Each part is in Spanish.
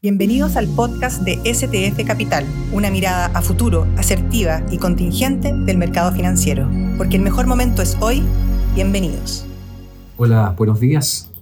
Bienvenidos al podcast de STF Capital, una mirada a futuro, asertiva y contingente del mercado financiero. Porque el mejor momento es hoy. Bienvenidos. Hola, buenos días.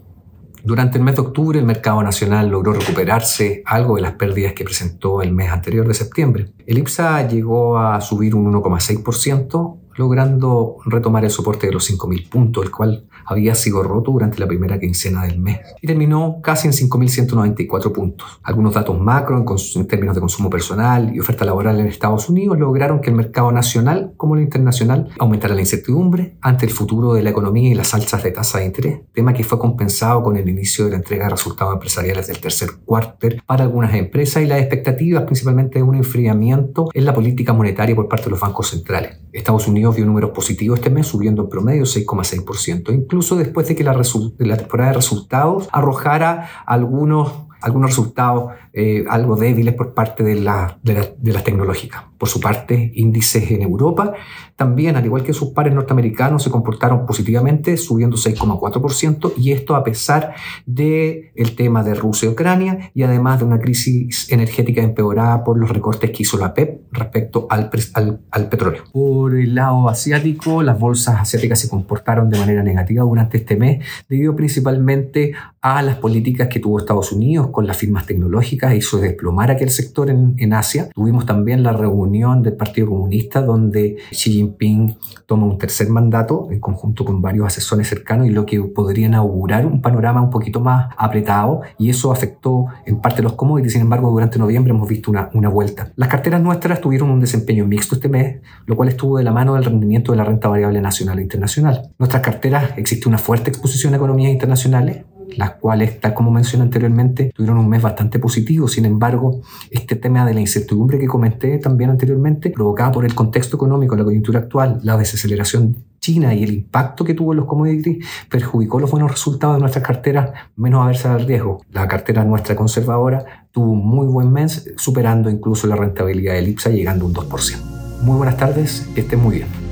Durante el mes de octubre el mercado nacional logró recuperarse algo de las pérdidas que presentó el mes anterior de septiembre. El IPSA llegó a subir un 1,6%, logrando retomar el soporte de los 5.000 puntos, el cual había sido roto durante la primera quincena del mes y terminó casi en 5.194 puntos. Algunos datos macro en, términos de consumo personal y oferta laboral en Estados Unidos lograron que el mercado nacional como el internacional aumentara la incertidumbre ante el futuro de la economía y las alzas de tasa de interés, tema que fue compensado con el inicio de la entrega de resultados empresariales del tercer cuarter para algunas empresas y las expectativas principalmente de un enfriamiento en la política monetaria por parte de los bancos centrales. Estados Unidos vio números positivos este mes, subiendo en promedio 6,6%, incluso después de que la, la temporada de resultados arrojara algunos algunos resultados eh, algo débiles por parte de, la, de, las tecnológicas. Por su parte, índices en Europa también, al igual que sus pares norteamericanos, se comportaron positivamente, subiendo 6,4%, y esto a pesar del el tema de Rusia y Ucrania y además de una crisis energética empeorada por los recortes que hizo la PEP respecto al, al, al petróleo. Por el lado asiático, las bolsas asiáticas se comportaron de manera negativa durante este mes, debido principalmente a las políticas que tuvo Estados Unidos con las firmas tecnológicas, hizo desplomar aquel sector en, en Asia. Tuvimos también la reunión del Partido Comunista donde Xi Jinping toma un tercer mandato en conjunto con varios asesores cercanos y lo que podría inaugurar un panorama un poquito más apretado y eso afectó en parte los commodities. Sin embargo, durante noviembre hemos visto una, una vuelta. Las carteras nuestras tuvieron un desempeño mixto este mes, lo cual estuvo de la mano del rendimiento de la renta variable nacional e internacional. Nuestras carteras existe una fuerte exposición a economías internacionales, las cuales, tal como mencioné anteriormente, tuvieron un mes bastante positivo. Sin embargo, este tema de la incertidumbre que comenté también anteriormente, provocada por el contexto económico, la coyuntura actual, la desaceleración China y el impacto que tuvo en los commodities perjudicó los buenos resultados de nuestras carteras, menos aversa al riesgo. La cartera nuestra conservadora tuvo un muy buen mes, superando incluso la rentabilidad del IPSA, llegando a un 2%. Muy buenas tardes, que estén muy bien.